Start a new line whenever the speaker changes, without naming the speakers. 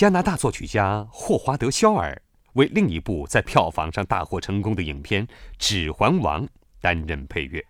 加拿大作曲家霍华德肖尔为另一部在票房上大获成功的影片指环王担任配乐。